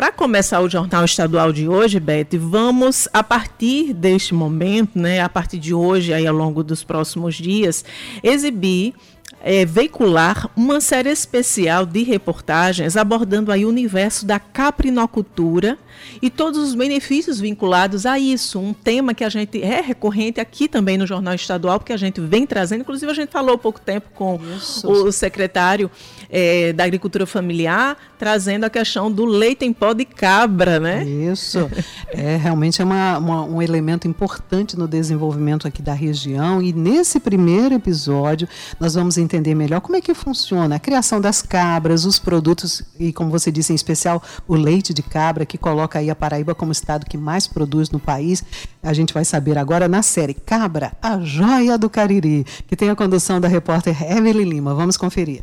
para começar o Jornal Estadual de hoje, Beth, vamos, a partir deste momento, né, a partir de hoje, aí ao longo dos próximos dias, exibir é, veicular uma série especial de reportagens abordando aí o universo da caprinocultura e todos os benefícios vinculados a isso. Um tema que a gente é recorrente aqui também no Jornal Estadual, porque a gente vem trazendo, inclusive a gente falou há pouco tempo com isso. o secretário é, da Agricultura Familiar, trazendo a questão do leite em pó de cabra, né? Isso. é realmente é uma, uma, um elemento importante no desenvolvimento aqui da região. E nesse primeiro episódio, nós vamos entender melhor como é que funciona a criação das cabras, os produtos, e como você disse, em especial o leite de cabra, que coloca aí a Paraíba como estado que mais produz no país. A gente vai saber agora na série Cabra, a joia do Cariri, que tem a condução da repórter Evelyn Lima. Vamos conferir.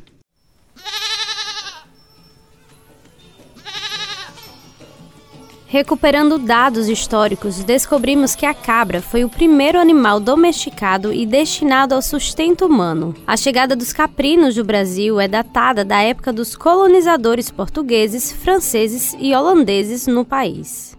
Recuperando dados históricos, descobrimos que a cabra foi o primeiro animal domesticado e destinado ao sustento humano. A chegada dos caprinos do Brasil é datada da época dos colonizadores portugueses, franceses e holandeses no país.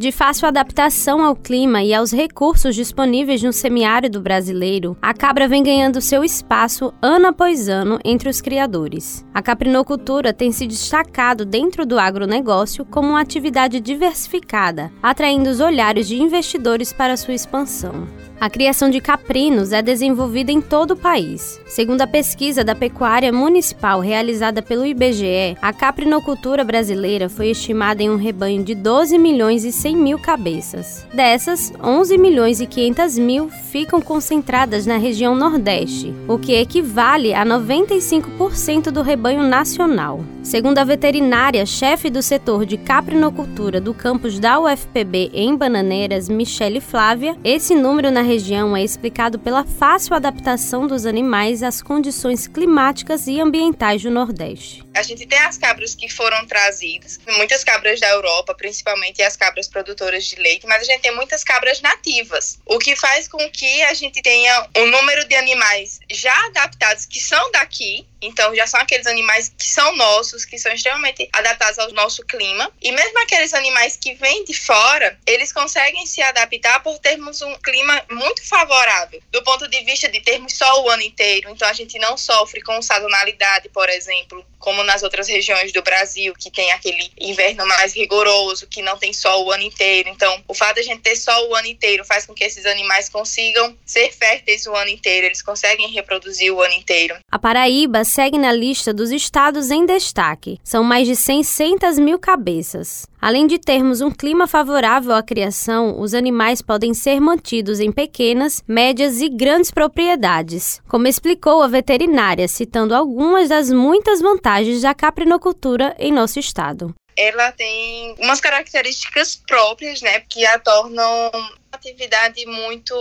De fácil adaptação ao clima e aos recursos disponíveis no semiárido brasileiro, a cabra vem ganhando seu espaço ano após ano entre os criadores. A caprinocultura tem se destacado dentro do agronegócio como uma atividade diversificada, atraindo os olhares de investidores para sua expansão. A criação de caprinos é desenvolvida em todo o país. Segundo a pesquisa da pecuária municipal realizada pelo IBGE, a caprinocultura brasileira foi estimada em um rebanho de 12 milhões e 100 mil cabeças. Dessas, 11 milhões e 500 mil ficam concentradas na região Nordeste, o que equivale a 95% do rebanho nacional. Segundo a veterinária chefe do setor de caprinocultura do campus da UFPB em Bananeiras, Michele Flávia, esse número na região é explicado pela fácil adaptação dos animais às condições climáticas e ambientais do Nordeste. A gente tem as cabras que foram trazidas, muitas cabras da Europa, principalmente as cabras produtoras de leite, mas a gente tem muitas cabras nativas, o que faz com que a gente tenha um número de animais já adaptados que são daqui, então já são aqueles animais que são nossos, que são extremamente adaptados ao nosso clima. E mesmo aqueles animais que vêm de fora, eles conseguem se adaptar por termos um clima muito favorável, do ponto de vista de termos sol o ano inteiro. Então a gente não sofre com sazonalidade, por exemplo, como nas outras regiões do Brasil, que tem aquele inverno mais rigoroso, que não tem sol o ano inteiro. Então, o fato de a gente ter sol o ano inteiro faz com que esses animais consigam ser férteis o ano inteiro, eles conseguem reproduzir o ano inteiro. A Paraíba segue na lista dos estados em destaque. São mais de 600 mil cabeças. Além de termos um clima favorável à criação, os animais podem ser mantidos em pequenas, médias e grandes propriedades, como explicou a veterinária, citando algumas das muitas vantagens da caprinocultura em nosso estado ela tem umas características próprias, né, que a tornam atividade muito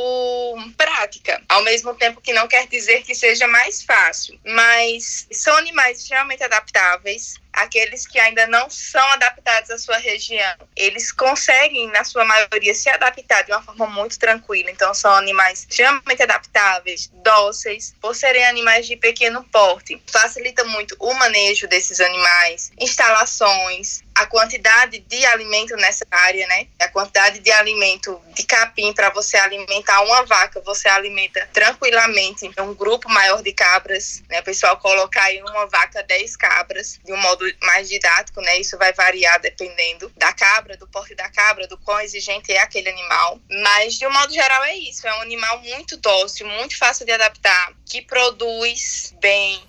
prática, ao mesmo tempo que não quer dizer que seja mais fácil, mas são animais extremamente adaptáveis, aqueles que ainda não são adaptados à sua região, eles conseguem, na sua maioria, se adaptar de uma forma muito tranquila. Então, são animais extremamente adaptáveis, dóceis, por serem animais de pequeno porte. Facilita muito o manejo desses animais, instalações, a quantidade de alimento nessa área, né? A quantidade de alimento de capim para você alimentar uma vaca, você alimenta tranquilamente um grupo maior de cabras, né? O pessoal colocar em uma vaca 10 cabras de um modo mais didático, né? Isso vai variar dependendo da cabra, do porte da cabra, do quão exigente é aquele animal. Mas de um modo geral é isso, é um animal muito dócil, muito fácil de adaptar, que produz bem,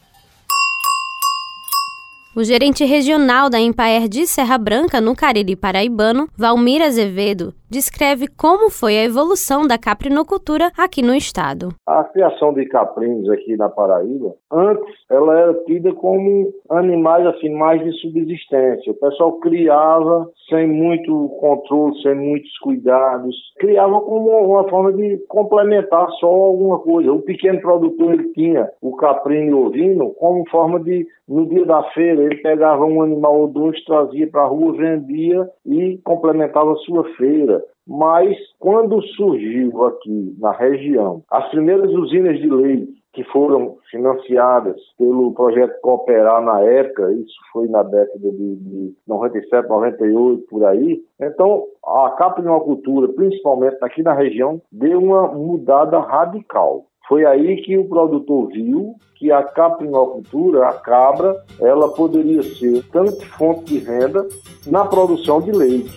o gerente regional da Empaer de Serra Branca, no Cariri Paraibano, Valmir Azevedo, descreve como foi a evolução da caprinocultura aqui no estado. A criação de caprinos aqui na Paraíba, antes ela era tida como animais assim mais de subsistência. O pessoal criava sem muito controle, sem muitos cuidados, criava como uma forma de complementar só alguma coisa. O pequeno produtor ele tinha o caprino ovino como forma de no dia da feira ele pegava um animal ou dois, trazia para a rua, vendia e complementava a sua feira. Mas quando surgiu aqui na região as primeiras usinas de leite, que foram financiadas pelo projeto Cooperar na época, isso foi na década de, de 97, 98, por aí. Então, a caprinocultura, principalmente aqui na região, deu uma mudada radical. Foi aí que o produtor viu que a caprinocultura, a cabra, ela poderia ser tanto fonte de renda na produção de leite,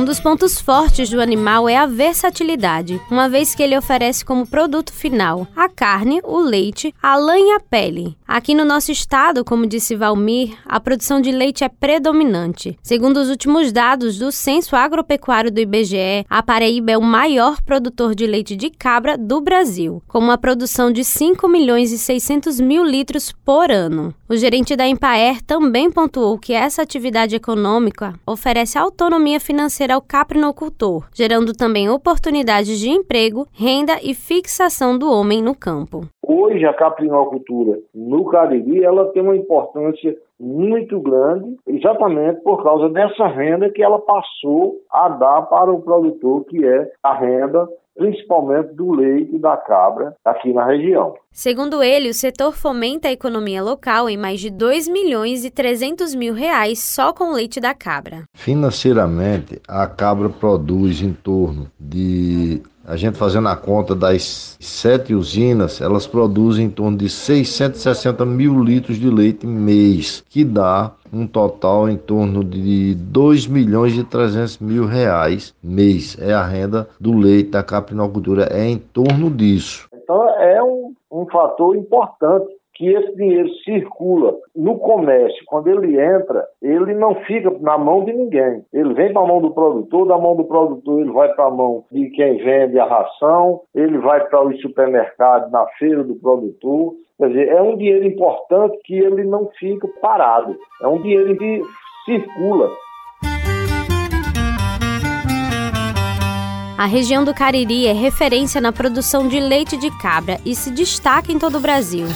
Um dos pontos fortes do animal é a versatilidade, uma vez que ele oferece como produto final a carne, o leite, a lã e a pele. Aqui no nosso estado, como disse Valmir, a produção de leite é predominante. Segundo os últimos dados do Censo Agropecuário do IBGE, a Paraíba é o maior produtor de leite de cabra do Brasil, com uma produção de 5 milhões e 600 mil litros por ano. O gerente da Empaer também pontuou que essa atividade econômica oferece autonomia financeira ao caprinocultor, gerando também oportunidades de emprego, renda e fixação do homem no campo. Hoje a caprinocultura no Cariri ela tem uma importância muito grande, exatamente por causa dessa renda que ela passou a dar para o produtor, que é a renda principalmente do leite e da cabra aqui na região. Segundo ele, o setor fomenta a economia local em mais de 2 milhões e 300 mil reais só com o leite da cabra. Financeiramente, a cabra produz em torno de a gente fazendo a conta das sete usinas, elas produzem em torno de 660 mil litros de leite mês, que dá um total em torno de 2 milhões e 300 mil reais mês. É a renda do leite da caprinocultura, é em torno disso. Então é um, um fator importante que esse dinheiro circula no comércio. Quando ele entra, ele não fica na mão de ninguém. Ele vem para a mão do produtor, da mão do produtor ele vai para a mão de quem vende a ração, ele vai para o supermercado, na feira do produtor. Quer dizer, é um dinheiro importante que ele não fica parado. É um dinheiro que circula. A região do Cariri é referência na produção de leite de cabra e se destaca em todo o Brasil.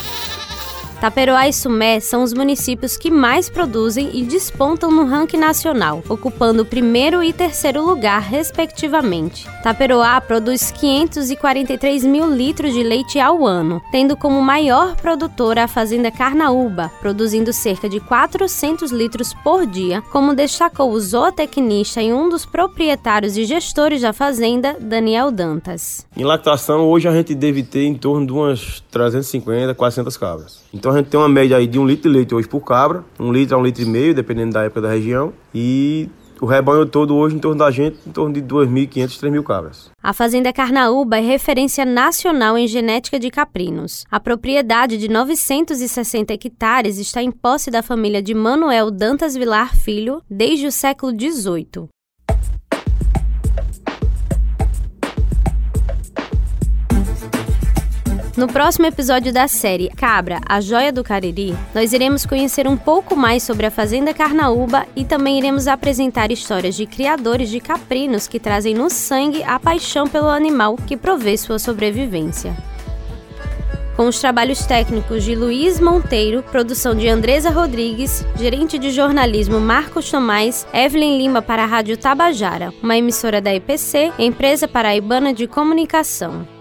Taperoá e Sumé são os municípios que mais produzem e despontam no ranking nacional, ocupando o primeiro e terceiro lugar, respectivamente. Taperoá produz 543 mil litros de leite ao ano, tendo como maior produtora a Fazenda Carnaúba, produzindo cerca de 400 litros por dia, como destacou o zootecnista e um dos proprietários e gestores da fazenda, Daniel Dantas. Em lactação, hoje a gente deve ter em torno de umas 350, 400 cabras. Então a gente tem uma média aí de um litro de leite hoje por cabra, um litro a um litro e meio, dependendo da época da região. E o rebanho todo hoje em torno da gente, em torno de 2.500, 3.000 cabras. A Fazenda Carnaúba é referência nacional em genética de caprinos. A propriedade de 960 hectares está em posse da família de Manuel Dantas Vilar Filho desde o século XVIII. No próximo episódio da série Cabra, a Joia do Cariri, nós iremos conhecer um pouco mais sobre a Fazenda Carnaúba e também iremos apresentar histórias de criadores de caprinos que trazem no sangue a paixão pelo animal que provê sua sobrevivência. Com os trabalhos técnicos de Luiz Monteiro, produção de Andresa Rodrigues, gerente de jornalismo Marcos Tomás, Evelyn Lima para a Rádio Tabajara, uma emissora da EPC, empresa paraibana de comunicação.